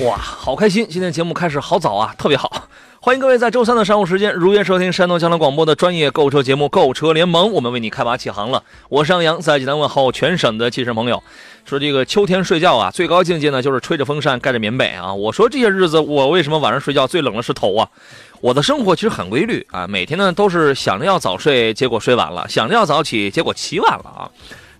哇，好开心！今天节目开始好早啊，特别好。欢迎各位在周三的上午时间如约收听山东交通广播的专业购车节目《购车联盟》，我们为你开拔起航了。我是杨洋，在济南问候全省的汽车朋友。说这个秋天睡觉啊，最高境界呢就是吹着风扇，盖着棉被啊。我说这些日子我为什么晚上睡觉最冷的是头啊？我的生活其实很规律啊，每天呢都是想着要早睡，结果睡晚了；想着要早起，结果起晚了啊。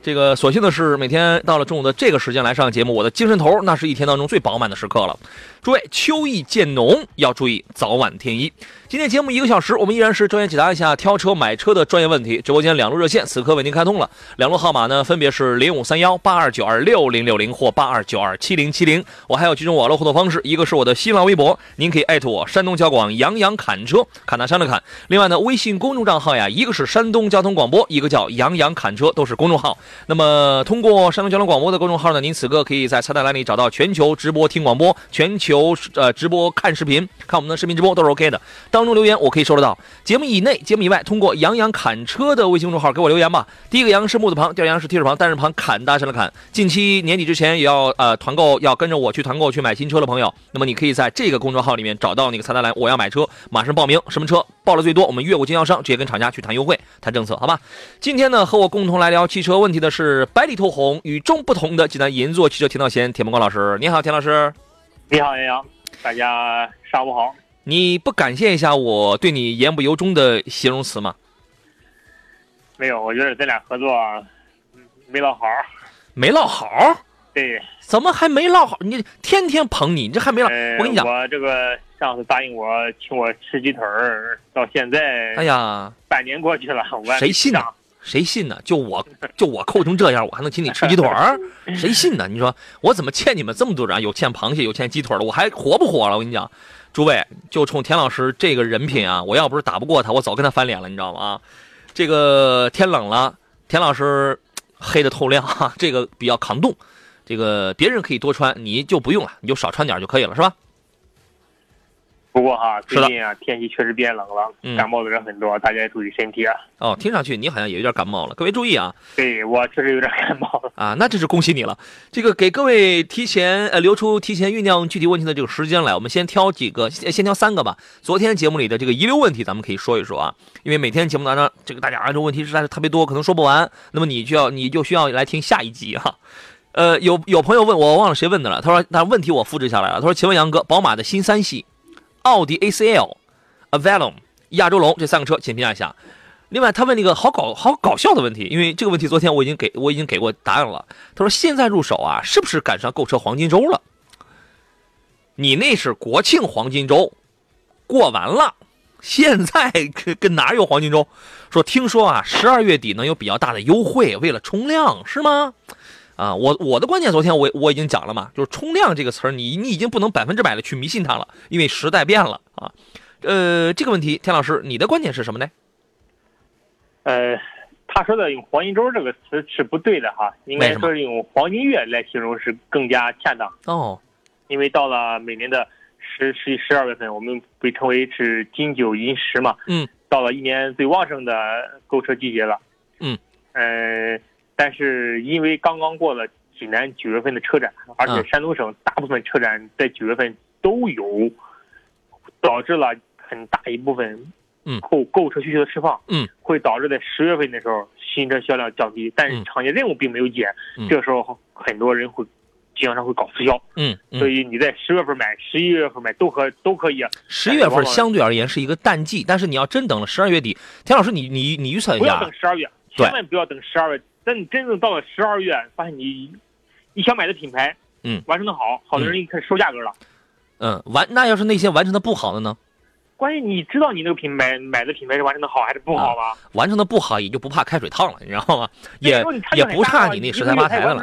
这个所幸的是，每天到了中午的这个时间来上节目，我的精神头那是一天当中最饱满的时刻了。诸位，秋意渐浓，要注意早晚添衣。今天节目一个小时，我们依然是专业解答一下挑车买车的专业问题。直播间两路热线此刻为您开通了，两路号码呢分别是零五三幺八二九二六零六零或八二九二七零七零。我还有几种网络互动方式，一个是我的新浪微博，您可以艾特我山东交广杨洋侃车，侃大山的侃。另外呢，微信公众账号呀，一个是山东交通广播，一个叫杨洋侃车，都是公众号。那么通过山东交通广播的公众号呢，您此刻可以在菜单栏里找到全球直播听广播、全球呃直播看视频，看我们的视频直播都是 OK 的。当中留言我可以收得到，节目以内、节目以外，通过杨洋侃车的微信公众号给我留言吧。第一个杨是木字旁，第二杨是提手旁，单人旁，侃大声的侃。近期年底之前也要呃团购，要跟着我去团购去买新车的朋友，那么你可以在这个公众号里面找到那个菜单栏，我要买车，马上报名。什么车报了最多，我们越过经销商，直接跟厂家去谈优惠、谈政策，好吧？今天呢，和我共同来聊汽车问题的是百里透红、与众不同的济南银座汽车田道贤田梦光老师。你好，田老师。你好，杨洋，大家上午好。你不感谢一下我对你言不由衷的形容词吗？没有，我觉得咱俩合作没落好。没落好？对。怎么还没落好？你天天捧你，你这还没落？我跟你讲，我这个上次答应我请我吃鸡腿儿，到现在，哎呀，半年过去了，谁信呢？谁信呢？就我就我抠成这样，我还能请你吃鸡腿儿？谁信呢？你说我怎么欠你们这么多人？有欠螃蟹，有欠鸡腿的，我还活不活了？我跟你讲。诸位，就冲田老师这个人品啊，我要不是打不过他，我早跟他翻脸了，你知道吗？啊，这个天冷了，田老师黑的透亮，哈，这个比较抗冻，这个别人可以多穿，你就不用了，你就少穿点就可以了，是吧？不过哈，最近啊，天气确实变冷了，感冒的人很多，大家也注意身体啊。哦，听上去你好像也有点感冒了，各位注意啊。对我确实有点感冒了啊，那真是恭喜你了。这个给各位提前呃留出提前酝酿具体问题的这个时间来，我们先挑几个，先挑三个吧。昨天节目里的这个遗留问题，咱们可以说一说啊，因为每天节目当中这个大家这个问题实在是特别多，可能说不完，那么你就要你就需要来听下一集哈。呃，有有朋友问我，忘了谁问的了，他说那问题我复制下来了，他说请问杨哥，宝马的新三系。奥迪 A C L、Avalon、亚洲龙这三个车，请评价一下。另外，他问了一个好搞、好搞笑的问题，因为这个问题昨天我已经给我已经给过答案了。他说：“现在入手啊，是不是赶上购车黄金周了？你那是国庆黄金周，过完了，现在跟跟哪有黄金周？说听说啊，十二月底能有比较大的优惠，为了冲量是吗？”啊，我我的观点昨天我我已经讲了嘛，就是冲量这个词儿，你你已经不能百分之百的去迷信它了，因为时代变了啊。呃，这个问题，田老师，你的观点是什么呢？呃，他说的用黄金周这个词是不对的哈，应该说是用黄金月来形容是更加恰当。哦，因为到了每年的十、十一、十二月份，我们被称为是金九银十嘛。嗯。到了一年最旺盛的购车季节了。嗯。呃。但是因为刚刚过了济南九月份的车展，而且山东省大部分车展在九月份都有，导致了很大一部分购购车需求的释放，嗯，会导致在十月份的时候新车销量降低。但是厂家任务并没有减，这时候很多人会经销商会搞促销，嗯，所以你在十月份买、十一月份买都可都可以。十月份相对而言是一个淡季，但是你要真等了十二月底，田老师，你你你预测一下，不要等十二月，千万不要等十二月。等你真正到了十二月，发现你你想买的品牌，嗯，完成的好，好多人一开始收价格了。嗯，完那要是那些完成的不好的呢？关键你知道你那个品牌买的品牌是完成的好还是不好吗？完成的不好也就不怕开水烫了，你知道吗？也也不差你那十三八台的了。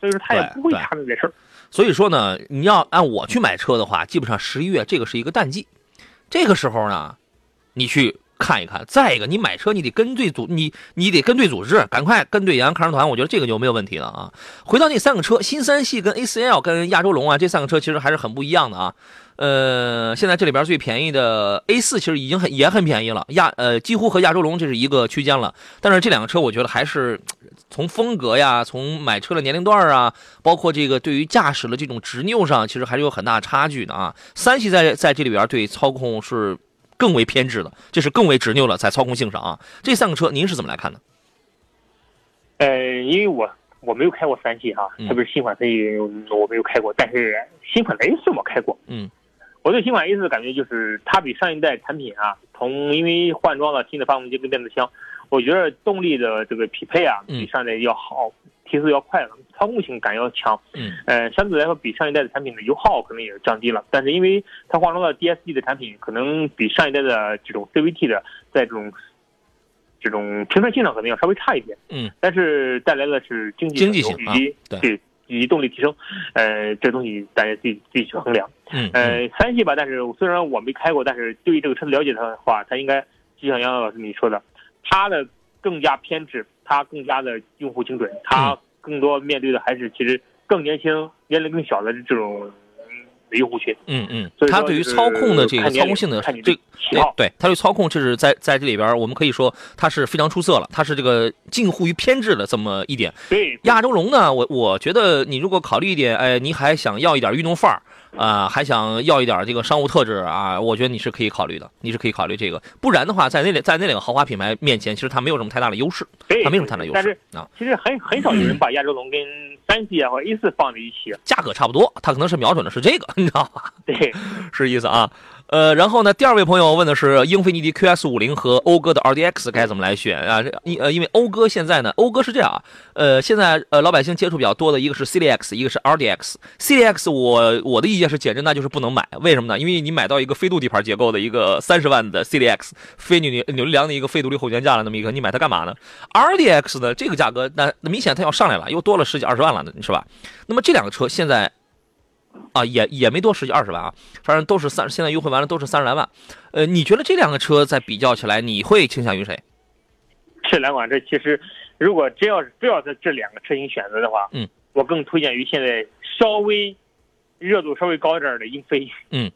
所以说他也不会差那点事儿。所以说呢，你要按我去买车的话，基本上十一月这个是一个淡季，这个时候呢，你去看一看。再一个，你买车你得跟对组，你你得跟对组织，赶快跟对洋看车团，我觉得这个就没有问题了啊。回到那三个车，新三系跟 A4L 跟亚洲龙啊，这三个车其实还是很不一样的啊。呃，现在这里边最便宜的 A 四其实已经很也很便宜了，亚呃几乎和亚洲龙这是一个区间了。但是这两个车我觉得还是从风格呀，从买车的年龄段啊，包括这个对于驾驶的这种执拗上，其实还是有很大差距的啊。三系在在这里边对操控是更为偏执的，这是更为执拗了在操控性上啊。这三个车您是怎么来看的？呃，因为我我没有开过三系哈，特别是新款三系我没有开过，但是新款的 A 四我开过，嗯。我对新款 A 四的感觉就是它比上一代产品啊，从因为换装了新的发动机跟变速箱，我觉得动力的这个匹配啊比上一代要好，提速要快了，操控性感要强。嗯，呃，相对来说比上一代的产品的油耗可能也降低了，但是因为它换装了 DSG 的产品，可能比上一代的这种 CVT 的在这种这种平顺性上可能要稍微差一点。嗯，但是带来的是经济经济性以及对。以及动力提升，呃，这东西大家自己自己去衡量。嗯，呃，三系吧，但是虽然我没开过，但是对于这个车子了解的话，它应该就像杨洋老师你说的，它的更加偏执，它更加的用户精准，它更多面对的还是其实更年轻、年龄更小的这种。用户群，嗯嗯，它对于操控的这个操控性的这对它对操控，这是在在这里边，我们可以说它是非常出色了，它是这个近乎于偏执的这么一点。对，亚洲龙呢，我我觉得你如果考虑一点，哎，你还想要一点运动范儿啊，还想要一点这个商务特质啊，我觉得你是可以考虑的，你是可以考虑这个。不然的话，在那两在那两个豪华品牌面前，其实它没有什么太大的优势，它没有什么太大优势但是啊。其实很很少有人把亚洲龙跟三系啊或 A 四放在一起，价格差不多，它可能是瞄准的是这个，你知道吧？对，是意思啊。呃，然后呢，第二位朋友问的是英菲尼迪 QS 五零和讴歌的 RDX 该怎么来选啊？因呃，因为讴歌现在呢，讴歌是这样啊，呃，现在呃老百姓接触比较多的一个是 CDX，一个是 RDX。CDX 我我的意见是简直那就是不能买，为什么呢？因为你买到一个飞度底盘结构的一个三十万的 CDX，非扭扭扭力梁的一个非独立后悬架的那么一个，你买它干嘛呢？RDX 的这个价格，那那明显它要上来了，又多了十几二十万了，是吧？那么这两个车现在。啊，也也没多十几二十万啊，反正都是三，现在优惠完了都是三十来万。呃，你觉得这两个车在比较起来，你会倾向于谁？这两款车其实，如果真要是非要在这两个车型选择的话，嗯，我更推荐于现在稍微热度稍微高一点的英菲。嗯，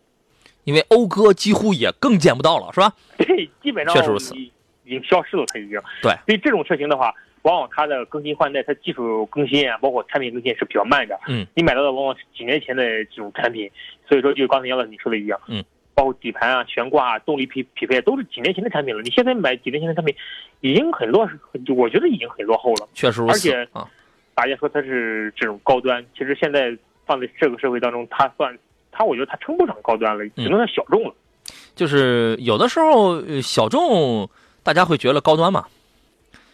因为讴歌几乎也更见不到了，是吧？对，基本上确实如此，已经消失了，它已经。对，所以这种车型的话。往往它的更新换代，它技术更新啊，包括产品更新是比较慢的。嗯，你买到的往往是几年前的这种产品，所以说就刚才杨老师你说的一样。嗯，包括底盘啊、悬挂啊、动力匹匹配都是几年前的产品了。你现在买几年前的产品，已经很落，我觉得已经很落后了。确实如此。而且啊，大家说它是这种高端，其实现在放在这个社会当中，它算它，我觉得它称不上高端了，只能算小众了。就是有的时候小众，大家会觉得高端嘛。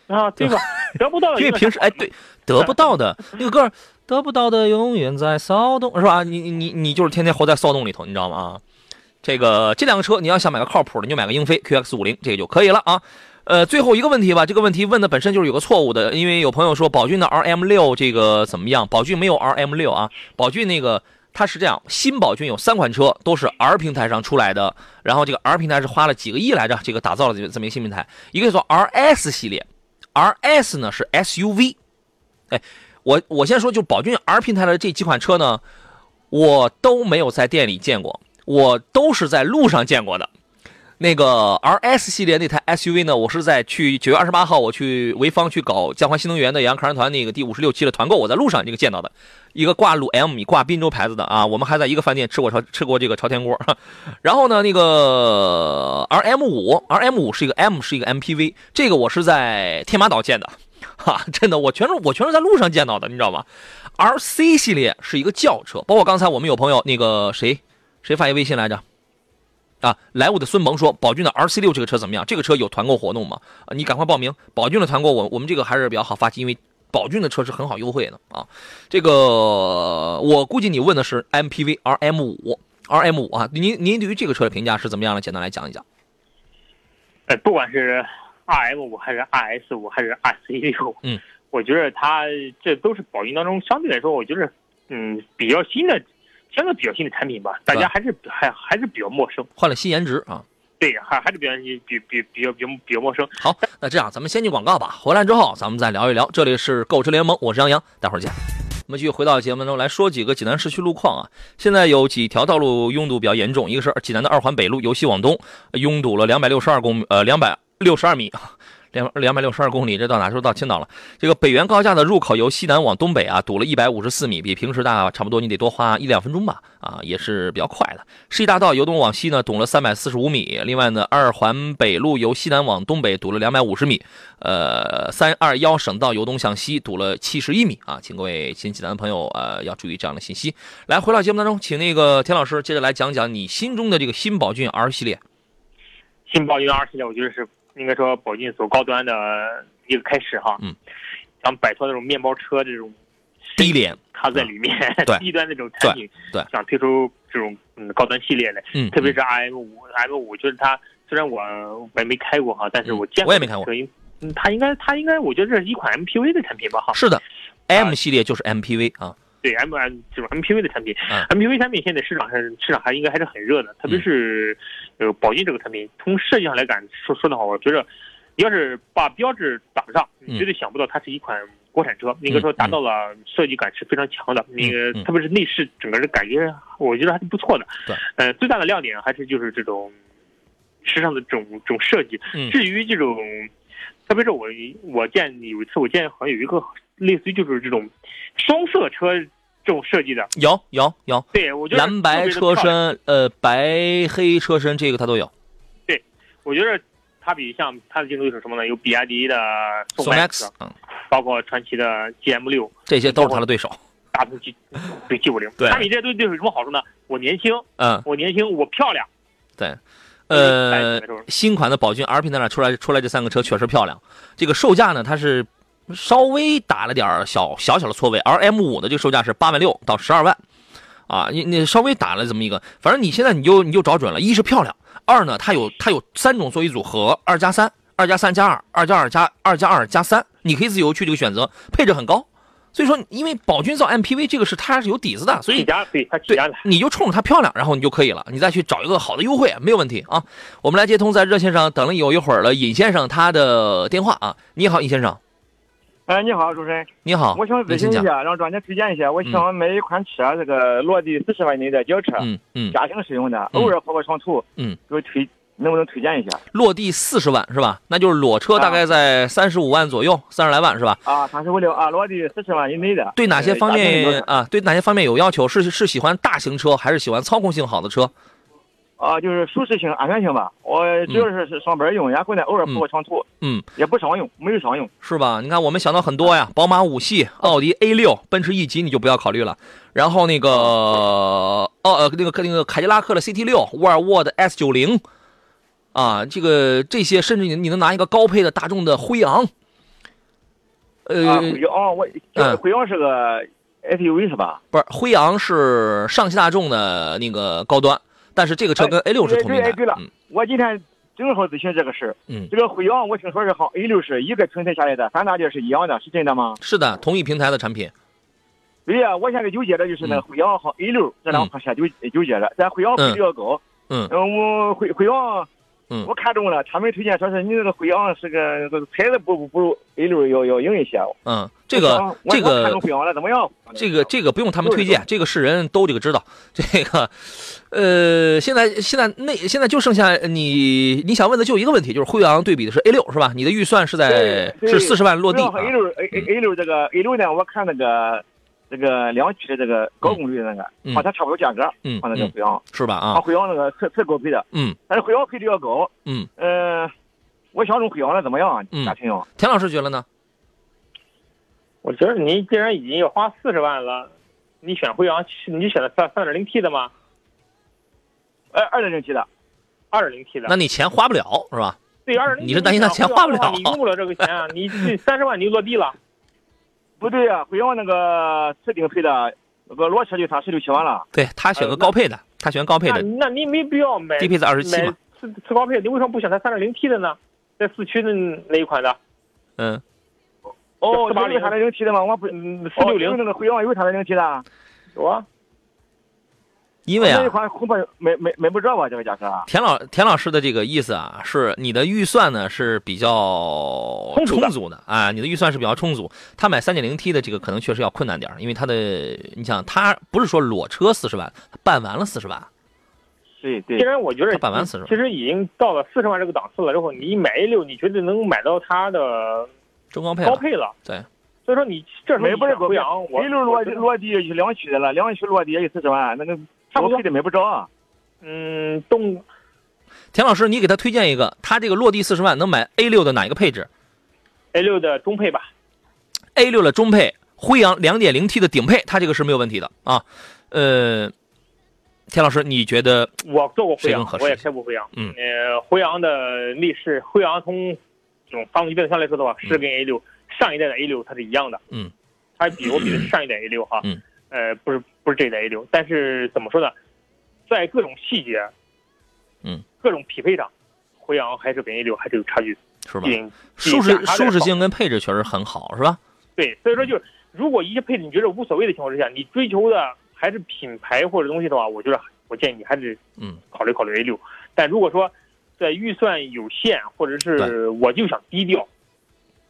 啊，对吧？得不到，因为平时哎，对，得不到的 那个歌，得不到的永远在骚动，是吧？你你你就是天天活在骚动里头，你知道吗？啊，这个这两个车，你要想买个靠谱的，你就买个英菲 QX 五零，这个就可以了啊。呃，最后一个问题吧，这个问题问的本身就是有个错误的，因为有朋友说宝骏的 RM 六这个怎么样？宝骏没有 RM 六啊，宝骏那个它是这样，新宝骏有三款车都是 R 平台上出来的，然后这个 R 平台是花了几个亿来着，这个打造了这这么一个新平台，一个叫做 RS 系列。R S 呢是 S U V，哎，我我先说，就宝骏 R 平台的这几款车呢，我都没有在店里见过，我都是在路上见过的。那个 R S 系列那台 S U V 呢，我是在去九月二十八号，我去潍坊去搞江淮新能源的杨康人团那个第五十六期的团购，我在路上这个见到的，一个挂鲁 M 挂滨州牌子的啊，我们还在一个饭店吃过朝吃过这个朝天锅。然后呢，那个 R M 五 R M 五是一个 M 是一个 M P V，这个我是在天马岛见的，哈，真的，我全是我全是在路上见到的，你知道吗？R C 系列是一个轿车，包括刚才我们有朋友那个谁谁发一微信来着？啊，莱芜的孙萌说，宝骏的 R C 六这个车怎么样？这个车有团购活动吗？啊，你赶快报名。宝骏的团购，我我们这个还是比较好发起，因为宝骏的车是很好优惠的啊。这个我估计你问的是 M P V R M 五，RM 五啊，您您对于这个车的评价是怎么样的？简单来讲一讲。呃，不管是 RM 五还是 RS 五还是 RC 六，嗯，我觉得它这都是宝骏当中相对来说，我觉得嗯比较新的，相对比较新的产品吧，大家还是还还是比较陌生。换了新颜值啊。对，还还是比较比比比较比较比较陌生。好，那这样咱们先进广告吧，回来之后咱们再聊一聊。这里是购车联盟，我是杨洋，待会儿见。我们继续回到节目中来说几个济南市区路况啊。现在有几条道路拥堵比较严重，一个是济南的二环北路由西往东拥堵了两百六十二公呃两百六十二米。两两百六十二公里，这到哪时候到青岛了？这个北园高架的入口由西南往东北啊，堵了一百五十四米，比平时大差不多，你得多花一两分钟吧？啊，也是比较快的。世纪大道由东往西呢，堵了三百四十五米。另外呢，二环北路由西南往东北堵了两百五十米。呃，三二幺省道由东向西堵了七十一米啊，请各位新济南的朋友呃要注意这样的信息。来，回到节目当中，请那个田老师接着来讲讲你心中的这个新宝骏 R 系列。新宝骏 R 系列，我觉得是。应该说，宝骏走高端的一个开始哈，嗯，想摆脱那种面包车这种低廉，它在里面 低端那种产品，对，想推出这种嗯高端系列的，嗯，特别是 M 五，M 五就是它，虽然我我也没开过哈，但是我见过我也没开过，嗯，它应该它应该，我觉得这是一款 MPV 的产品吧哈，是的，M 系列就是 MPV 啊。对 M M 这种 MPV 的产品，MPV 产品现在市场上市场还应该还是很热的，特别是呃宝骏这个产品，从设计上来讲，说说的话，我觉得要是把标志打上，你绝对想不到它是一款国产车，应该说达到了设计感是非常强的，那个特别是内饰整个的感觉，我觉得还是不错的。对，呃，最大的亮点还是就是这种时尚的这种这种设计。至于这种，特别是我我见有一次我见好像有一个类似于就是这种双色车。这种设计的有有有，对我觉得蓝白车身，呃，白黑车身，这个它都有。对，我觉得它比像它的竞争对手什么呢？有比亚迪的宋 MAX，嗯，包括传奇的 GM 六，这些都是它的对手。大通 G 对 G 五零，对，它比这些对对手有什么好处呢？我年轻，嗯，我年轻，我漂亮。对，呃，新款的宝骏 R 平台上出来出来这三个车确实漂亮。这个售价呢，它是。稍微打了点小小小的错位，而 M 五的这个售价是八万六到十二万，啊，你你稍微打了这么一个，反正你现在你就你就找准了，一是漂亮，二呢它有它有三种座椅组合，二加三，二加三加二，二加二加二加二加三，你可以自由去这个选择，配置很高，所以说因为宝骏造 MPV 这个是它是有底子的，所以对它对你就冲着它漂亮，然后你就可以了，你再去找一个好的优惠没有问题啊。我们来接通在热线上等了有一会儿了，尹先生他的电话啊，你好，尹先生。哎，你好，主持人。你好，我想咨询一下，让专家推荐一下。我想买一款车，这个落地四十万以内的轿车，嗯嗯，家庭使用的，偶尔跑跑长途，嗯，给我推，能不能推荐一下？落地四十万是吧？那就是裸车大概在三十五万左右，三十来万是吧？啊，三十五六啊，落地四十万以内的。对哪些方面啊？对哪些方面有要求？是是喜欢大型车，还是喜欢操控性好的车？啊，就是舒适性、安全性吧。我主要是是上班用，然后呢偶尔跑跑长途，嗯，也不商用，没有商用，是吧？你看我们想到很多呀，宝马五系、奥迪 A 六、奔驰 E 级你就不要考虑了。然后那个哦呃那个那个凯迪拉克的 CT 六、沃尔沃的 S 九零，啊，这个这些甚至你你能拿一个高配的大众的辉昂，呃，辉昂我嗯，辉昂是个 SUV 是吧？不是，辉昂是上汽大众的那个高端。但是这个车跟 A 六是同平台。对了，我今天正好咨询这个事嗯，这个辉昂我听说是和 A 六是一个平台下来的，三大件是一样的，是真的吗？是的，同一平台的产品。对呀，我现在纠结的就是那辉昂和 A 六这两款车纠纠结着，咱辉昂配比较高。嗯。嗯，我辉辉昂。嗯，我看中了，他们推荐说是你那个辉昂是个牌子不不如 A 六要要硬一些。嗯，这个这个看中辉昂了怎么样？这个这个不用他们推荐，这个是人都这个知道。这个，呃，现在现在那现在就剩下你你想问的就一个问题，就是辉昂对比的是 A 六是吧？你的预算是在是四十万落地。A 六 A A 六这个 A 六呢，我看那个。这个两驱的这个高功率的那个，和它差不多价格，嗯和那个辉昂是吧？啊，辉昂那个特特高配的，嗯，但是辉昂配置要高，嗯，呃，我想中辉昂的怎么样？家庭用？田老师觉得呢？我觉得您既然已经要花四十万了，你选辉昂，你选的三三点零 T 的吗？哎二点零 T 的，二点零 T 的，那你钱花不了是吧？对，二点零，你是担心他钱花不了？你用不了这个钱啊！你三十万你就落地了。不对啊，辉昂那个次顶配的那个裸车就三十六七万了。对他选个高配的，他选高配的。那你没必要买低配是二十七嘛？次次高配，你为什么不选它三点零 T 的呢？在四驱的那一款的？嗯。哦，四八零三点零 T 的吗？我不，四六零那个辉昂有三点零 T 的。有啊。因为啊，这款恐怕买买买不着吧？这个价格。田老田老师的这个意思啊，是你的预算呢是比较充足的啊，你的预算是比较充足。他买三点零 T 的这个可能确实要困难点因为他的，你想他不是说裸车四十万，办完了四十万。对对。既然我觉得办完四十，其实已经到了四十万这个档次了之后，你买 A 六，你绝对能买到它的中高配高配了。对。所以说你这时候不是辉昂，A 六落落地就两驱的了，两驱落地也就四十万，那个。高配的买不着啊，嗯，动，田老师，你给他推荐一个，他这个落地四十万能买 A 六的哪一个配置？A 六的中配吧，A 六的中配，辉昂两点零 T 的顶配，他这个是没有问题的啊。呃，田老师，你觉得我做过辉昂，我也开过辉昂，嗯，呃，辉昂的内饰，辉昂从这种发动机变速箱来说的话，是跟 A 六上一代的 A 六它是一样的，嗯，它比我比的上一代 A 六哈，嗯。呃，不是不是这一代 A 六，但是怎么说呢，在各种细节，嗯，各种匹配上，辉昂还是跟 A 六还是有差距，是吧？舒适舒适性跟配置确实很好，是吧？对，所以说就是如果一些配置你觉得无所谓的情况之下，你追求的还是品牌或者东西的话，我觉得我建议你还是嗯考虑考虑 A 六。但如果说在预算有限，或者是我就想低调。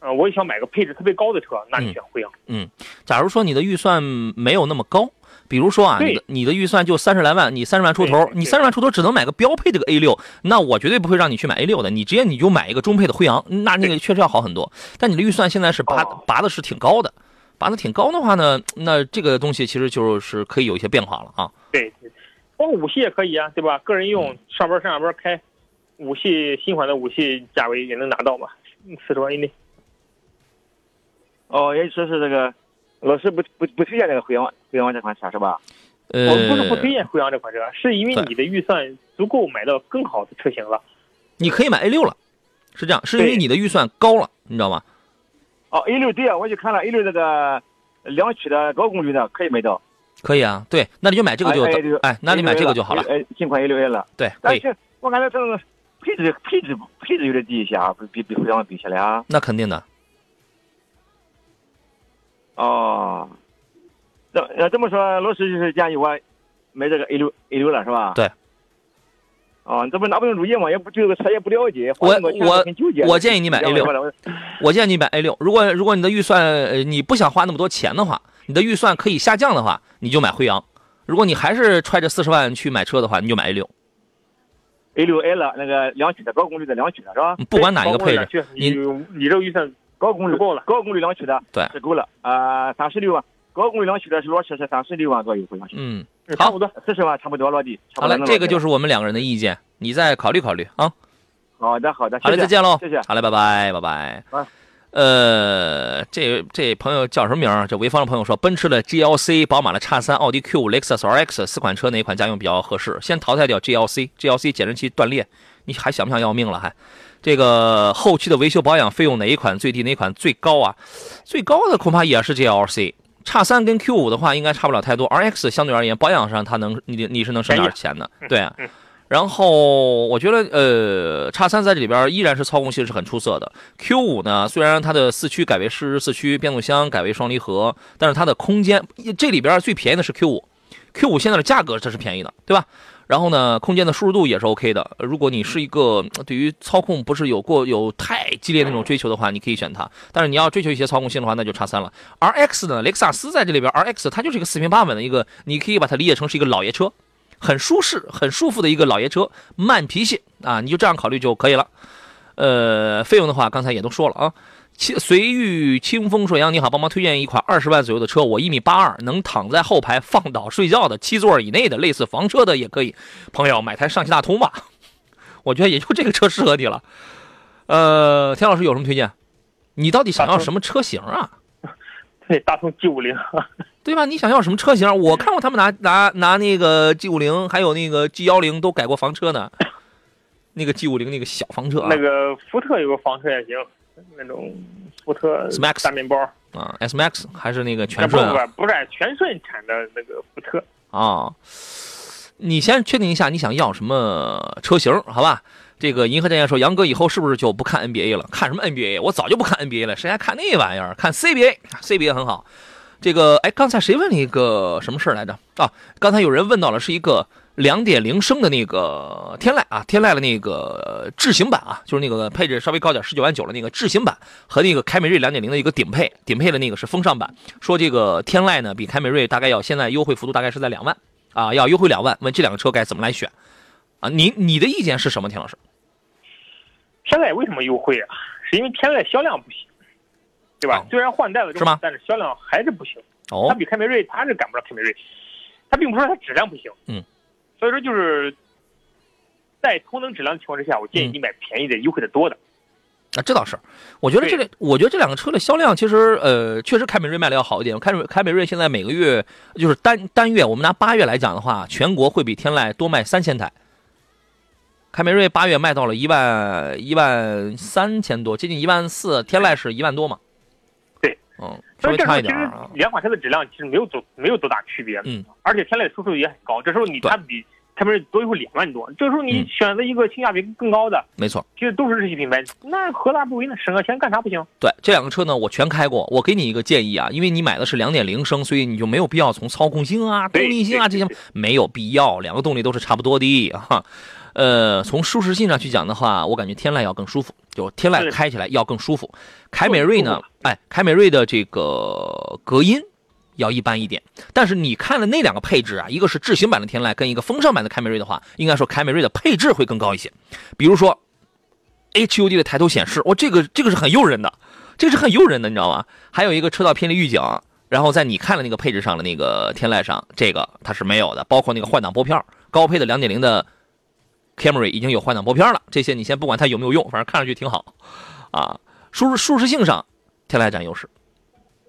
呃，我也想买个配置特别高的车，那你选辉昂。嗯，假如说你的预算没有那么高，比如说啊，你的你的预算就三十来万，你三十万出头，你三十万出头只能买个标配这个 A 六，那我绝对不会让你去买 A 六的，你直接你就买一个中配的辉昂，那那个确实要好很多。但你的预算现在是拔拔的是挺高的，拔的挺高的话呢，那这个东西其实就是可以有一些变化了啊。对，包括五系也可以啊，对吧？个人用上班上下班开，五系新款的五系价位也能拿到嘛，四十万以内。哦，也说是这个老师不不不推荐这个辉昂辉昂这款车是吧？呃，我们不是不推荐辉昂这款车，是因为你的预算足够买到更好的车型了。你可以买 A 六了，是这样，是因为你的预算高了，你知道吗？哦，A 六对啊，我就看了 A 六这个两驱的高功率的可以买到。可以啊，对，那你就买这个就哎，那你买这个就好了。哎，新款 A 六 A 了。对，但是我感觉这个配置配置配置有点低一些啊，比比辉昂比起来啊。那肯定的。哦，这呃这么说，老师就是建议我买这个 A 六 A 六了，是吧？对。哦，这不拿不定主意嘛？也不对这个车也不了解。我我我建议你买 A 六。我建议你买 A 六。如果如果你的预算呃你不想花那么多钱的话，你的预算可以下降的话，你就买辉昂。如果你还是揣着四十万去买车的话，你就买 A 六。A 六 L 那个两驱的高功率的两驱的是吧？不管哪一个配置，你你这个预算。高功率够了，高功率两驱的，对，是够了啊，三十六万，高功率两驱的是裸车是三十六万左右，好像是。嗯，差不多四十万差不多落地。好了，这个就是我们两个人的意见，你再考虑考虑啊。好的，好的，好嘞，再见喽，谢谢。好嘞，拜拜，拜拜。呃，这这朋友叫什么名？这潍坊的朋友说，奔驰的 GLC、宝马的叉三、奥迪 Q 五、雷克萨斯 RX 四款车哪款家用比较合适？先淘汰掉 GLC，GLC 减震器断裂，你还想不想要命了？还？这个后期的维修保养费用哪一款最低，哪一款最高啊？最高的恐怕也是 GLC，叉三跟 Q 五的话应该差不了太多。RX 相对而言保养上它能你你是能省点钱的，对啊。然后我觉得呃叉三在这里边依然是操控性是很出色的。Q 五呢，虽然它的四驱改为湿四驱，变速箱改为双离合，但是它的空间这里边最便宜的是 Q 五，Q 五现在的价格这是便宜的，对吧？然后呢，空间的舒适度也是 OK 的。如果你是一个对于操控不是有过有太激烈那种追求的话，你可以选它。但是你要追求一些操控性的话，那就叉三了。RX 呢，雷克萨斯在这里边，RX 它就是一个四平八稳的一个，你可以把它理解成是一个老爷车，很舒适、很舒服的一个老爷车，慢脾气啊，你就这样考虑就可以了。呃，费用的话，刚才也都说了啊。随遇清风说：“杨你好，帮忙推荐一款二十万左右的车。我一米八二，能躺在后排放倒睡觉的，七座以内的，类似房车的也可以。朋友，买台上汽大通吧，我觉得也就这个车适合你了。呃，田老师有什么推荐？你到底想要什么车型啊？对，大通 G 五零，对吧？你想要什么车型？我看过他们拿拿拿那个 G 五零，还有那个 G 幺零都改过房车呢。那个 G 五零那个小房车，那个福特有个房车也行。那种福特 S Max 大面包啊，S Max 还是那个全顺啊？不不，不是全顺产的那个福特啊。你先确定一下你想要什么车型，好吧？这个银河战舰说，杨哥以后是不是就不看 NBA 了？看什么 NBA？我早就不看 NBA 了，谁还看那玩意儿？看 CBA，CBA 很好。这个，哎，刚才谁问了一个什么事来着？啊，刚才有人问到了，是一个两点零升的那个天籁啊，天籁的那个智行版啊，就是那个配置稍微高点，十九万九的那个智行版和那个凯美瑞两点零的一个顶配，顶配的那个是风尚版。说这个天籁呢，比凯美瑞大概要现在优惠幅度大概是在两万啊，要优惠两万。问这两个车该怎么来选啊？你你的意见是什么，田老师？天籁为什么优惠啊？是因为天籁销量不行。对吧？虽然换代了，是吗？但是销量还是不行。哦，它比凯美瑞，它是赶不上凯美瑞。它并不是说它质量不行。嗯。所以说，就是在同等质量情况之下，我建议你买便宜的、优惠的多的。啊，这倒是。我觉得这个，我觉得这两个车的销量其实，呃，确实凯美瑞卖的要好一点。凯美凯美瑞现在每个月就是单单月，我们拿八月来讲的话，全国会比天籁多卖三千台。凯美瑞八月卖到了一万一万三千多，接近一万四，天籁是一万多嘛？对嗯，稍微差一点啊。两款车的质量其实没有多没有多大区别，嗯，而且天籁的出售也很高。这时候你它比凯美瑞多优惠两万多，这时候你选择一个性价比更高的，没错，其实都是日系品牌，那何大不为呢？省个钱干啥不行？对，这两个车呢，我全开过。我给你一个建议啊，因为你买的是两点零升，所以你就没有必要从操控性啊、动力性啊这些没有必要，两个动力都是差不多的哈。呃，从舒适性上去讲的话，我感觉天籁要更舒服，就天籁开起来要更舒服。凯美瑞呢，哎，凯美瑞的这个隔音要一般一点。但是你看了那两个配置啊，一个是智行版的天籁，跟一个风尚版的凯美瑞的话，应该说凯美瑞的配置会更高一些。比如说 HUD 的抬头显示，哇，这个这个是很诱人的，这个是很诱人的，你知道吗？还有一个车道偏离预警，然后在你看了那个配置上的那个天籁上，这个它是没有的，包括那个换挡拨片，高配的2.0的。Camry 已经有换挡拨片了，这些你先不管它有没有用，反正看上去挺好，啊，舒适舒适性上，天籁占优势，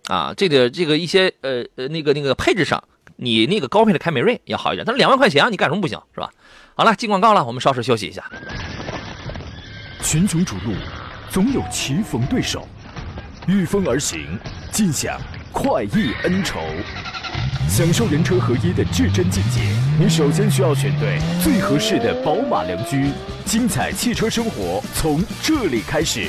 啊，这个这个一些呃呃那个那个配置上，你那个高配的凯美瑞要好一点，但是两万块钱啊，你干什么不行是吧？好了，进广告了，我们稍事休息一下。群雄逐鹿，总有棋逢对手，御风而行，尽享快意恩仇。享受人车合一的至臻境界，你首先需要选对最合适的宝马良驹。精彩汽车生活从这里开始，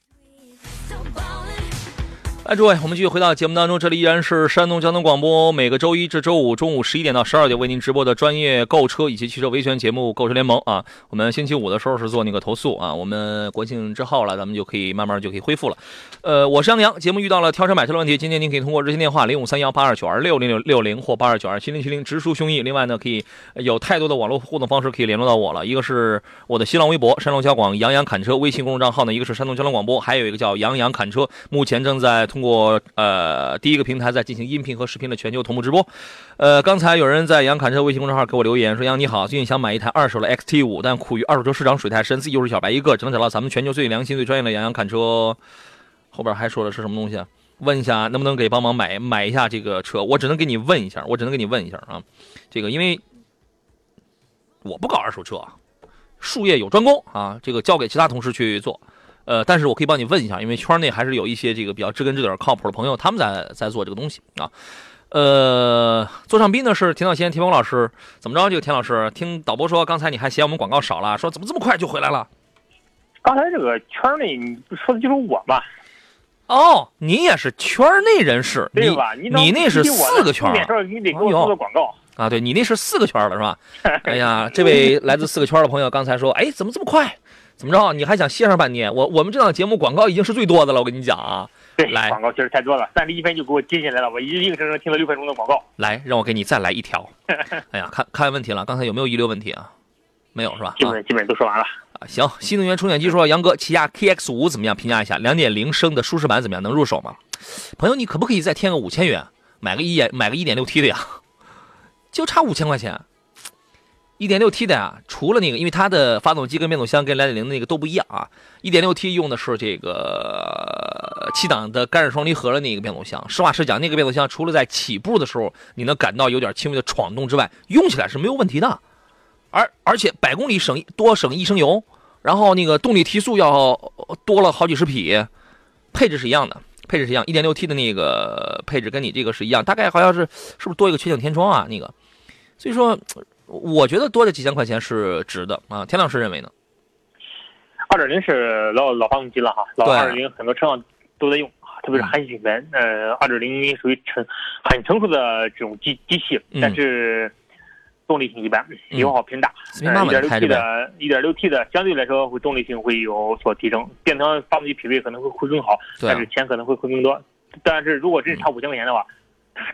哎，诸位，我们继续回到节目当中，这里依然是山东交通广播，每个周一至周五中午十一点到十二点为您直播的专业购车以及汽车维权节目《购车联盟》啊。我们星期五的时候是做那个投诉啊，我们国庆之后了，咱们就可以慢慢就可以恢复了。呃，我是杨洋，节目遇到了挑车买车的问题，今天您可以通过热线电话零五三幺八二九二六零六六零或八二九二七零七零直抒胸臆。另外呢，可以有太多的网络互动方式可以联络到我了，一个是我的新浪微博山东交广杨洋侃车微信公众账号呢，一个是山东交通广播，还有一个叫杨洋侃车，目前正在通。通过呃第一个平台在进行音频和视频的全球同步直播，呃，刚才有人在杨侃车微信公众号给我留言说：“杨你好，最近想买一台二手的 XT 五，但苦于二手车市场水太深，自己又是小白一个，只能找到咱们全球最良心、最专业的杨洋侃车。”后边还说的是什么东西？问一下能不能给帮忙买买一下这个车？我只能给你问一下，我只能给你问一下啊，这个因为我不搞二手车，术业有专攻啊，这个交给其他同事去做。呃，但是我可以帮你问一下，因为圈内还是有一些这个比较知根知底、靠谱的朋友，他们在在做这个东西啊。呃，座上宾呢是田道先、田峰老师，怎么着？这个田老师听导播说，刚才你还嫌我们广告少了，说怎么这么快就回来了？刚才这个圈内你说的就是我吧？哦，你也是圈内人士，对吧？你你那是四个圈，你得给我做广告啊？对你那是四个圈了是吧？哎呀，这位来自四个圈的朋友刚才说，哎，怎么这么快？怎么着？你还想歇上半天？我我们这档节目广告已经是最多的了，我跟你讲啊。对，广告确实太多了，三十一分就给我接进来了，我一硬生生听了六分钟的广告。来，让我给你再来一条。哎呀，看看问题了，刚才有没有遗留问题啊？没有是吧？基本基本都说完了啊。行，新能源充电机说，杨哥，起亚 KX 五怎么样？评价一下，两点零升的舒适版怎么样？能入手吗？朋友，你可不可以再添个五千元，买个一点买个一点六 T 的呀？就差五千块钱。1.6T 的啊，除了那个，因为它的发动机跟变速箱跟2.0的那个都不一样啊。1.6T 用的是这个七档的干式双离合的那个变速箱。实话实讲，那个变速箱除了在起步的时候你能感到有点轻微的闯动之外，用起来是没有问题的。而而且百公里省多省一升油，然后那个动力提速要多了好几十匹，配置是一样的，配置是一样，1.6T 的那个配置跟你这个是一样，大概好像是是不是多一个全景天窗啊？那个，所以说。我觉得多这几千块钱是值的啊，田老师认为呢？二点零是老老发动机了哈，老二点零很多车上都在用，特别是韩系品牌，呃，二点零属于成很成熟的这种机机器，但是动力性一般，油耗偏大。一点六 T 的，一点六 T 的相对来说会动力性会有所提升，变成发动机匹配可能会会更好，但是钱可能会会更多。但是如果真差五千块钱的话，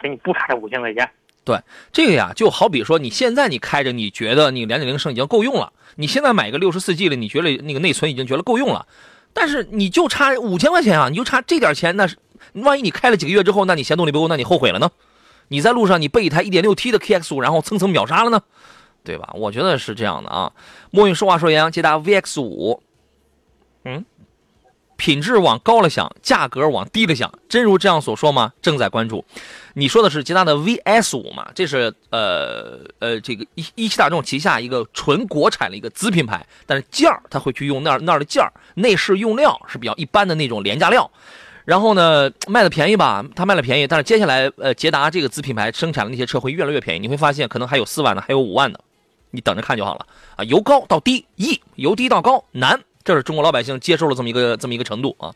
给你不差这五千块钱。对这个呀，就好比说，你现在你开着，你觉得你两点零升已经够用了。你现在买个六十四 G 的，你觉得那个内存已经觉得够用了。但是你就差五千块钱啊，你就差这点钱，那是万一你开了几个月之后，那你嫌动力不够，那你后悔了呢？你在路上你被一台一点六 T 的 KX 五然后蹭蹭秒杀了呢，对吧？我觉得是这样的啊。墨云说话说杨捷达 VX 五，嗯。品质往高了想，价格往低了想，真如这样所说吗？正在关注。你说的是捷达的 VS 五嘛？这是呃呃，这个一一汽大众旗下一个纯国产的一个子品牌，但是件儿它会去用那儿那儿的件儿，内饰用料是比较一般的那种廉价料。然后呢，卖的便宜吧？它卖的便宜，但是接下来呃，捷达这个子品牌生产的那些车会越来越便宜。你会发现，可能还有四万的，还有五万的，你等着看就好了啊。由高到低易，由低到高难。这是中国老百姓接受了这么一个这么一个程度啊，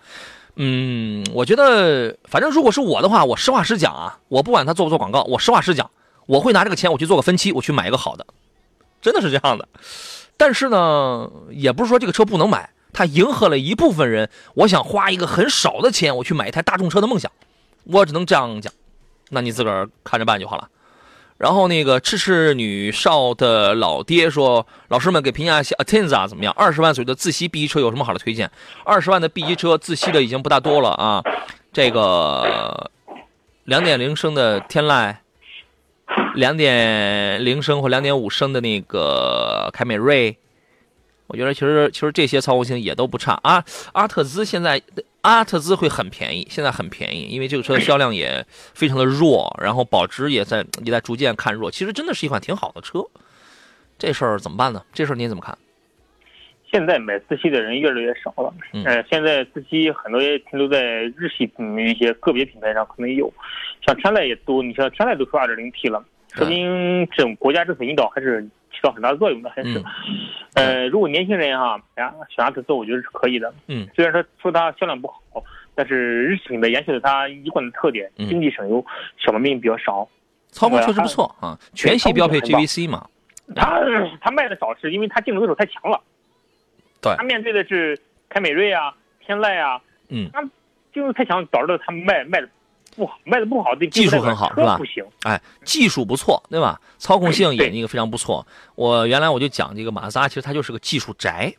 嗯，我觉得反正如果是我的话，我实话实讲啊，我不管他做不做广告，我实话实讲，我会拿这个钱我去做个分期，我去买一个好的，真的是这样的。但是呢，也不是说这个车不能买，它迎合了一部分人，我想花一个很少的钱我去买一台大众车的梦想，我只能这样讲，那你自个儿看着办就好了。然后那个赤赤女少的老爹说：“老师们给评价一下 Atenza 怎么样？二十万左右的自吸 B 级车有什么好的推荐？二十万的 B 级车自吸的已经不大多了啊。这个两点零升的天籁，两点零升或两点五升的那个凯美瑞，我觉得其实其实这些操控性也都不差啊。阿特兹现在。”阿特兹会很便宜，现在很便宜，因为这个车的销量也非常的弱，然后保值也在也在逐渐看弱。其实真的是一款挺好的车，这事儿怎么办呢？这事儿您怎么看？现在买自吸的人越来越少了，呃，现在自吸很多也停留在日系一些个别品牌上可能有，像天籁也都，你像天籁都出二点零 T 了，说明这种国家政策引导还是。起到很大作用的，还是，呃，如果年轻人哈，呀，选阿特兹，我觉得是可以的。嗯，虽然说说它销量不好，但是日系品牌延续了它一贯的特点，经济省油，小毛病比较少，操控确实不错啊。全系标配 GVC 嘛，它它卖的少是因为它竞争对手太强了。对，它面对的是凯美瑞啊、天籁啊，嗯，它竞争太强，导致了它卖卖的。不好，卖的不好的，技术很好是吧？不行，哎，技术不错，对吧？操控性也那个非常不错。我原来我就讲这个马自达，其实它就是个技术宅。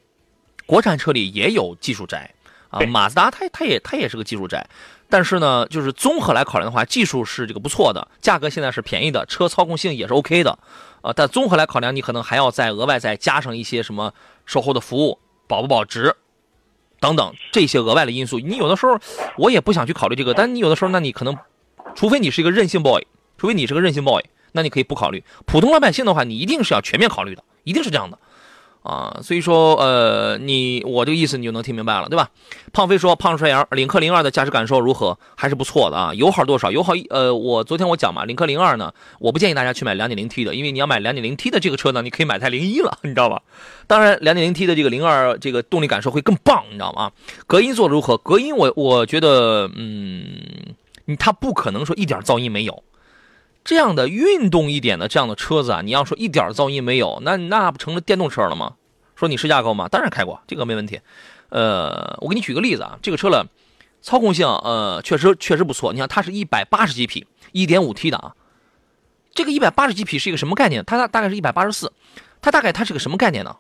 国产车里也有技术宅啊，马自达它它也它也是个技术宅。但是呢，就是综合来考量的话，技术是这个不错的，价格现在是便宜的，车操控性也是 OK 的，啊，但综合来考量，你可能还要再额外再加上一些什么售后的服务，保不保值？等等这些额外的因素，你有的时候我也不想去考虑这个，但你有的时候，那你可能，除非你是一个任性 boy，除非你是个任性 boy，那你可以不考虑。普通老百姓的话，你一定是要全面考虑的，一定是这样的。啊，所以说，呃，你我这个意思你就能听明白了，对吧？胖飞说，胖帅阳，领克零二的驾驶感受如何？还是不错的啊。油耗多少？油耗一，呃，我昨天我讲嘛，领克零二呢，我不建议大家去买两点零 T 的，因为你要买两点零 T 的这个车呢，你可以买台零一了，你知道吧？当然，两点零 T 的这个零二这个动力感受会更棒，你知道吗？隔音做的如何？隔音我我觉得，嗯，它不可能说一点噪音没有。这样的运动一点的这样的车子啊，你要说一点噪音没有，那那不成了电动车了吗？说你试驾过吗？当然开过，这个没问题。呃，我给你举个例子啊，这个车了，操控性呃确实确实不错。你看它是一百八十几匹，一点五 T 的啊，这个一百八十几匹是一个什么概念？它大大概是一百八十四，它大概它是个什么概念呢？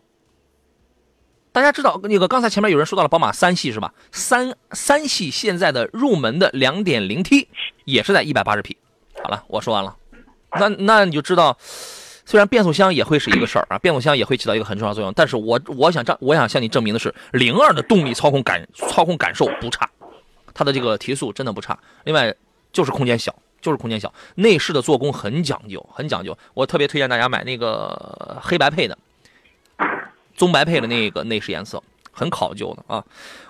大家知道那个刚才前面有人说到了宝马三系是吧？三三系现在的入门的两点零 T 也是在一百八十匹。好了，我说完了，那那你就知道，虽然变速箱也会是一个事儿啊，变速箱也会起到一个很重要作用，但是我我想证我想向你证明的是，零二的动力操控感操控感受不差，它的这个提速真的不差。另外就是空间小，就是空间小，内饰的做工很讲究，很讲究。我特别推荐大家买那个黑白配的，棕白配的那个内饰颜色，很考究的啊。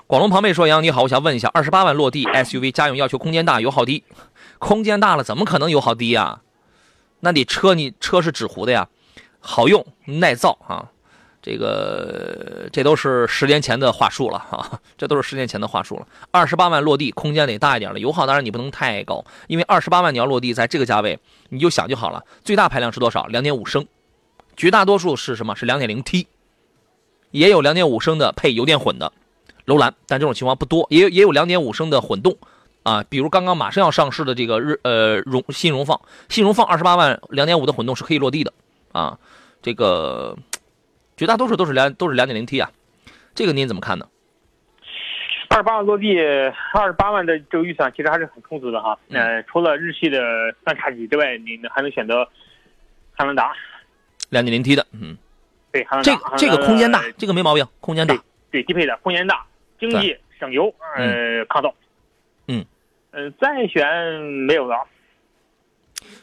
广龙庞贝说：“杨你好，我想问一下，二十八万落地 SUV 家用要求空间大，油耗低，空间大了怎么可能油耗低呀？”那你车你车是纸糊的呀，好用耐造啊，这个这都是十年前的话术了啊，这都是十年前的话术了。二十八万落地，空间得大一点了，油耗当然你不能太高，因为二十八万你要落地在这个价位，你就想就好了。最大排量是多少？两点五升，绝大多数是什么？是两点零 T，也有两点五升的配油电混的，楼兰，但这种情况不多，也也有两点五升的混动。啊，比如刚刚马上要上市的这个日呃荣新荣放，新荣放二十八万两点五的混动是可以落地的啊，这个绝大多数都是两都是两点零 T 啊，这个您怎么看呢？二十八万落地，二十八万的这个预算其实还是很充足的哈。嗯，除了日系的三叉戟之外，你还能选择汉兰达，两点零 T 的，嗯，对，汉兰达，这这个空间大，这个没毛病，空间大，对，低配的空间大，经济省油，呃，抗造。嗯，呃，再选没有了。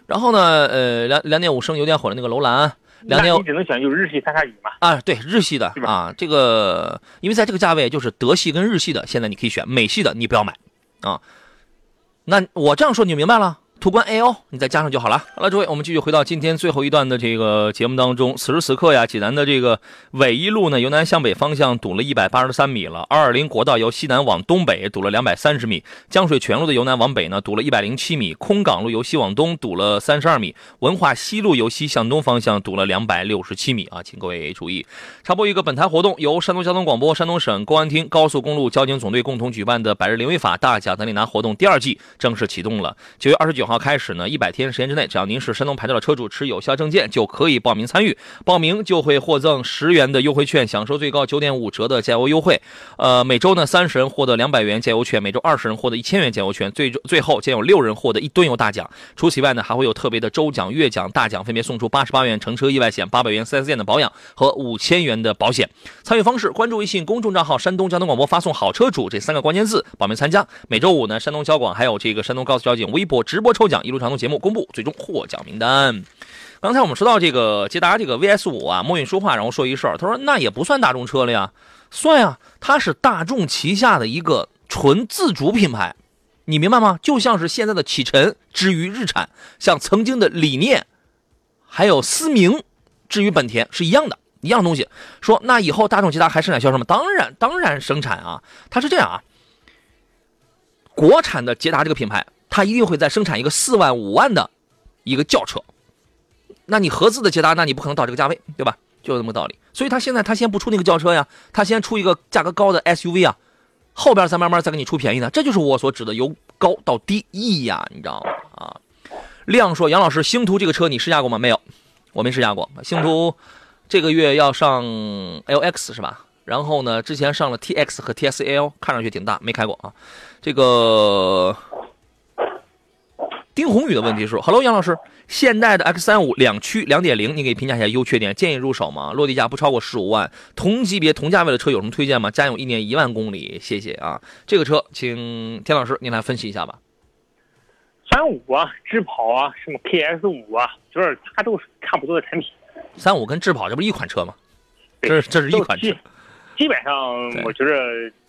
然后呢，呃，两两点五升油电混的那个楼兰，两点你只能选就是日系三叉戟嘛。啊，对，日系的啊，这个因为在这个价位，就是德系跟日系的，现在你可以选，美系的你不要买啊。那我这样说你就明白了。途观 L，你再加上就好了。好了，诸位，我们继续回到今天最后一段的这个节目当中。此时此刻呀，济南的这个纬一路呢，由南向北方向堵了一百八十三米了。二二零国道由西南往东北堵了两百三十米。江水泉路的由南往北呢，堵了一百零七米。空港路由西往东堵了三十二米。文化西路由西向东方向堵了两百六十七米啊，请各位注意。插播一个本台活动，由山东交通广播、山东省公安厅高速公路交警总队共同举办的百日零违法大奖等你拿活动第二季正式启动了。九月二十九号开始呢，一百。天时间之内，只要您是山东牌照的车主，持有效证件就可以报名参与。报名就会获赠十元的优惠券，享受最高九点五折的加油优惠。呃，每周呢三十人获得两百元加油券，每周二十人获得一千元加油券，最终最后将有六人获得一吨油大奖。除此以外呢，还会有特别的周奖、月奖、大奖，分别送出八十八元乘车意外险、八百元 4S 店的保养和五千元的保险。参与方式：关注微信公众账号“山东交通广播”，发送“好车主”这三个关键字报名参加。每周五呢，山东交广还有这个山东高速交警微博直播抽奖，一路长途节目公布最终获奖名单。刚才我们说到这个捷达这个 VS 五啊，墨韵说话，然后说一事儿，他说那也不算大众车了呀，算呀，它是大众旗下的一个纯自主品牌，你明白吗？就像是现在的启辰之于日产，像曾经的理念，还有思明至于本田是一样的，一样东西。说那以后大众捷达还生产销售吗？当然，当然生产啊。它是这样啊，国产的捷达这个品牌。它一定会再生产一个四万五万的一个轿车，那你合资的捷达，那你不可能到这个价位，对吧？就这么个道理。所以它现在它先不出那个轿车呀，它先出一个价格高的 SUV 啊，后边再慢慢再给你出便宜的。这就是我所指的由高到低易呀，你知道吗？啊，亮说杨老师，星途这个车你试驾过吗？没有，我没试驾过。星途这个月要上 LX 是吧？然后呢，之前上了 TX 和 TSL，看上去挺大，没开过啊。这个。丁宏宇的问题是：Hello，杨老师，现代的 X 三五两驱两点零，你给评价一下优缺点，建议入手吗？落地价不超过十五万，同级别同价位的车有什么推荐吗？家用一年一万公里，谢谢啊。这个车，请田老师您来分析一下吧。三五啊，智跑啊，什么 KS 五啊，就是它都是差不多的产品。三五跟智跑这不是一款车吗？这这是一款车。基本上，我觉得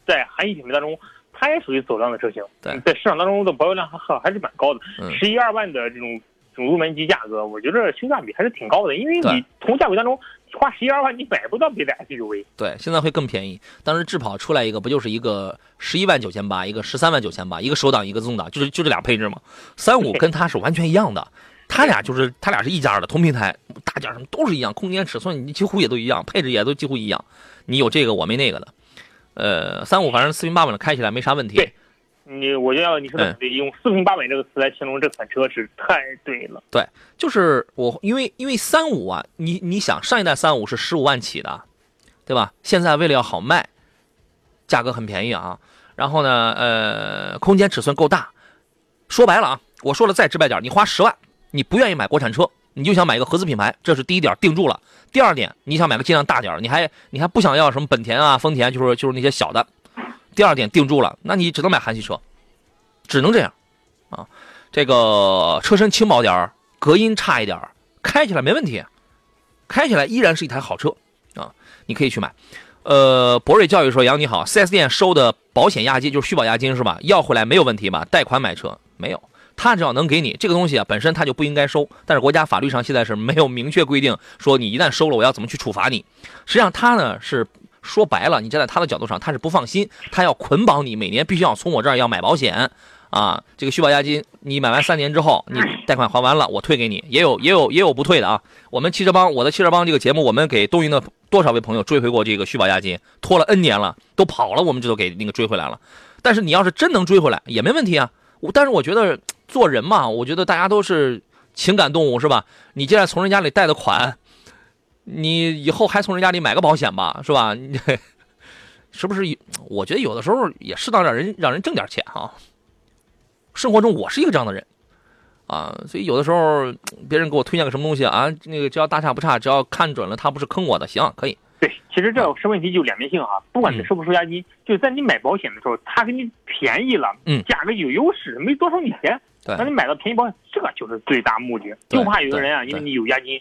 在韩系品牌当中。它也属于走量的车型，在市场当中的保有量还还还是蛮高的，十一二万的这种这种入门级价格，我觉得性价比还是挺高的。因为你同价位当中花十一二万，你买不到别的 SUV。对，现在会更便宜。当时智跑出来一个，不就是一个十一万九千八，一个十三万九千八，一个手挡一个自动挡，就是就这俩配置嘛？三五 跟它是完全一样的，它俩就是它俩是一家的，同平台，大件什么都是一样，空间尺寸你几乎也都一样，配置也都几乎一样。你有这个，我没那个的。呃，三五反正四平八稳的开起来没啥问题。对，你我就要你说的对，用四平八稳这个词来形容这款车是太对了。对，就是我因为因为三五啊，你你想上一代三五是十五万起的，对吧？现在为了要好卖，价格很便宜啊。然后呢，呃，空间尺寸够大。说白了啊，我说的再直白点，你花十万，你不愿意买国产车，你就想买一个合资品牌，这是第一点，定住了。第二点，你想买个尽量大点你还你还不想要什么本田啊、丰田，就是就是那些小的。第二点定住了，那你只能买韩系车，只能这样啊。这个车身轻薄点隔音差一点开起来没问题，开起来依然是一台好车啊，你可以去买。呃，博瑞教育说：“杨你好，4S 店收的保险押金就是续保押金是吧？要回来没有问题吧？贷款买车没有，他只要能给你这个东西啊，本身他就不应该收。但是国家法律上现在是没有明确规定说你一旦收了，我要怎么去处罚你。实际上他呢是说白了，你站在他的角度上，他是不放心，他要捆绑你，每年必须要从我这儿要买保险。”啊，这个续保押金，你买完三年之后，你贷款还完了，我退给你。也有也有也有不退的啊。我们汽车帮，我的汽车帮这个节目，我们给东营的多少位朋友追回过这个续保押金，拖了 N 年了，都跑了，我们这都给那个追回来了。但是你要是真能追回来，也没问题啊。我但是我觉得做人嘛，我觉得大家都是情感动物，是吧？你既然从人家里贷的款，你以后还从人家里买个保险吧，是吧？是不是？我觉得有的时候也适当让人让人挣点钱啊。生活中我是一个这样的人，啊，所以有的时候别人给我推荐个什么东西啊，那个只要大差不差，只要看准了他不是坑我的，行可以。对，其实这是问题就两面性啊，不管你收不收押金，就在你买保险的时候，他给你便宜了，嗯，价格有优势，没多收你钱，对，那你买到便宜保险，这就是最大目的。就怕有的人啊，因为你有押金，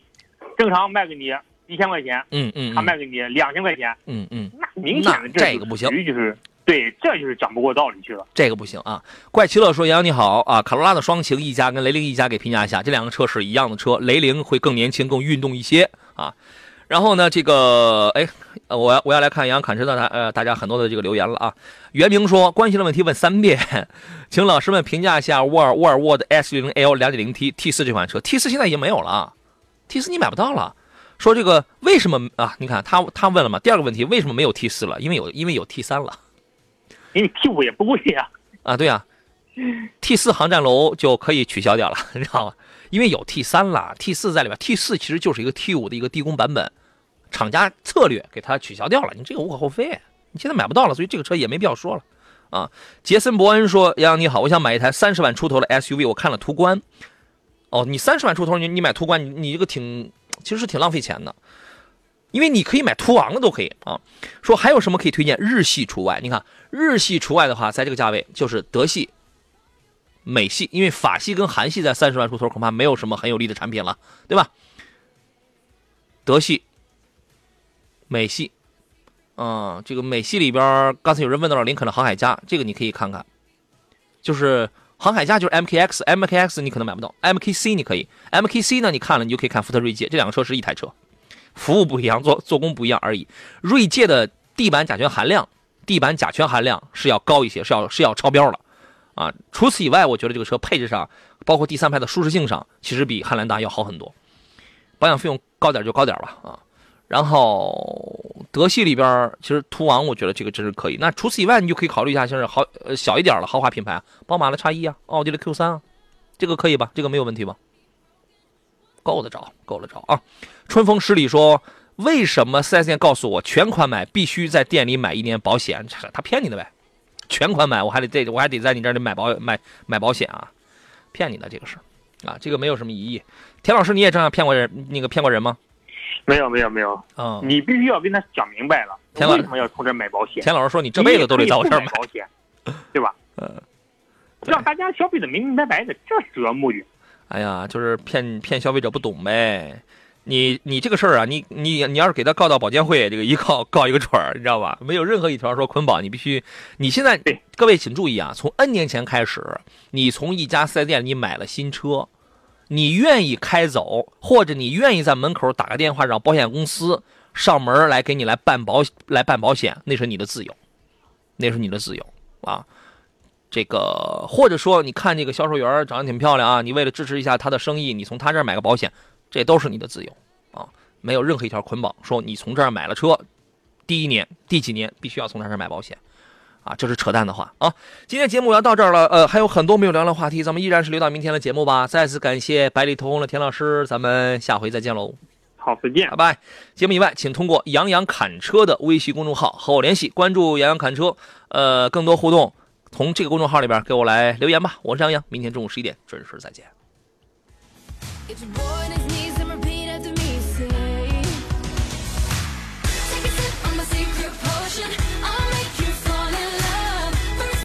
正常卖给你一千块钱，嗯嗯，他卖给你两千块钱，嗯嗯，那明显的这个不行，就是。对，这就是讲不过道理去了。这个不行啊！怪奇乐说：“杨洋你好啊，卡罗拉的双擎一家跟雷凌一家给评价一下，这两个车是一样的车，雷凌会更年轻、更运动一些啊。然后呢，这个哎，我要我要来看杨侃车的大呃大家很多的这个留言了啊。袁明说关心的问题问三遍，请老师们评价一下沃尔沃尔沃的 S60L 2.0T T 四这款车。T 四现在已经没有了啊，T 四你买不到了。说这个为什么啊？你看他他问了嘛，第二个问题为什么没有 T 四了？因为有因为有 T 三了。”因为 T 五也不贵呀，啊对呀，T 四航站楼就可以取消掉了，你知道吗？因为有 T 三了，T 四在里边，T 四其实就是一个 T 五的一个低功版本，厂家策略给它取消掉了，你这个无可厚非，你现在买不到了，所以这个车也没必要说了啊。杰森伯恩说：“杨洋你好，我想买一台三十万出头的 SUV，我看了途观，哦，你三十万出头，你你买途观，你你这个挺其实是挺浪费钱的。”因为你可以买途昂的都可以啊。说还有什么可以推荐？日系除外。你看日系除外的话，在这个价位就是德系、美系，因为法系跟韩系在三十万出头恐怕没有什么很有利的产品了，对吧？德系、美系，嗯，这个美系里边，刚才有人问到了林肯的航海家，这个你可以看看，就是航海家就是 MKX，MKX 你可能买不到，MKC 你可以，MKC 呢你看了你就可以看福特锐界，这两个车是一台车。服务不一样，做做工不一样而已。锐界的地板甲醛含量，地板甲醛含量是要高一些，是要是要超标了，啊。除此以外，我觉得这个车配置上，包括第三排的舒适性上，其实比汉兰达要好很多。保养费用高点就高点吧，啊。然后德系里边，其实途昂我觉得这个真是可以。那除此以外，你就可以考虑一下，像是豪呃小一点的豪华品牌，宝马的叉一啊，奥迪的 Q 三啊，这个可以吧？这个没有问题吧？够得着，够得着啊！春风十里说：“为什么四 S 店告诉我全款买必须在店里买一年保险？他骗你的呗！全款买我还得在，我还得在你这里买保买买保险啊！骗你的这个是啊，这个没有什么疑义。田老师，你也这样骗过人？那个骗过人吗？没有，没有，没有。嗯，你必须要跟他讲明白了，为什么要从这买保险？钱老师说：你这辈子都得在我这儿买保险，对吧？嗯，让大家消费的明明白白的，这是主要目的。”哎呀，就是骗骗消费者不懂呗。你你这个事儿啊，你你你要是给他告到保监会，这个一告告一个准儿，你知道吧？没有任何一条说捆绑，你必须。你现在各位请注意啊，从 N 年前开始，你从一家四 S 店你买了新车，你愿意开走，或者你愿意在门口打个电话让保险公司上门来给你来办保来办保险，那是你的自由，那是你的自由啊。这个，或者说，你看这个销售员长得挺漂亮啊，你为了支持一下他的生意，你从他这儿买个保险，这都是你的自由啊，没有任何一条捆绑说你从这儿买了车，第一年、第几年必须要从他这儿买保险，啊，这是扯淡的话啊。今天节目要到这儿了，呃，还有很多没有聊的话题，咱们依然是留到明天的节目吧。再次感谢百里投红的田老师，咱们下回再见喽。好，再见，拜拜。节目以外，请通过杨洋侃车的微信公众号和我联系，关注杨洋侃车，呃，更多互动。从这个公众号里边给我来留言吧，我是杨洋，明天中午十一点准时再见。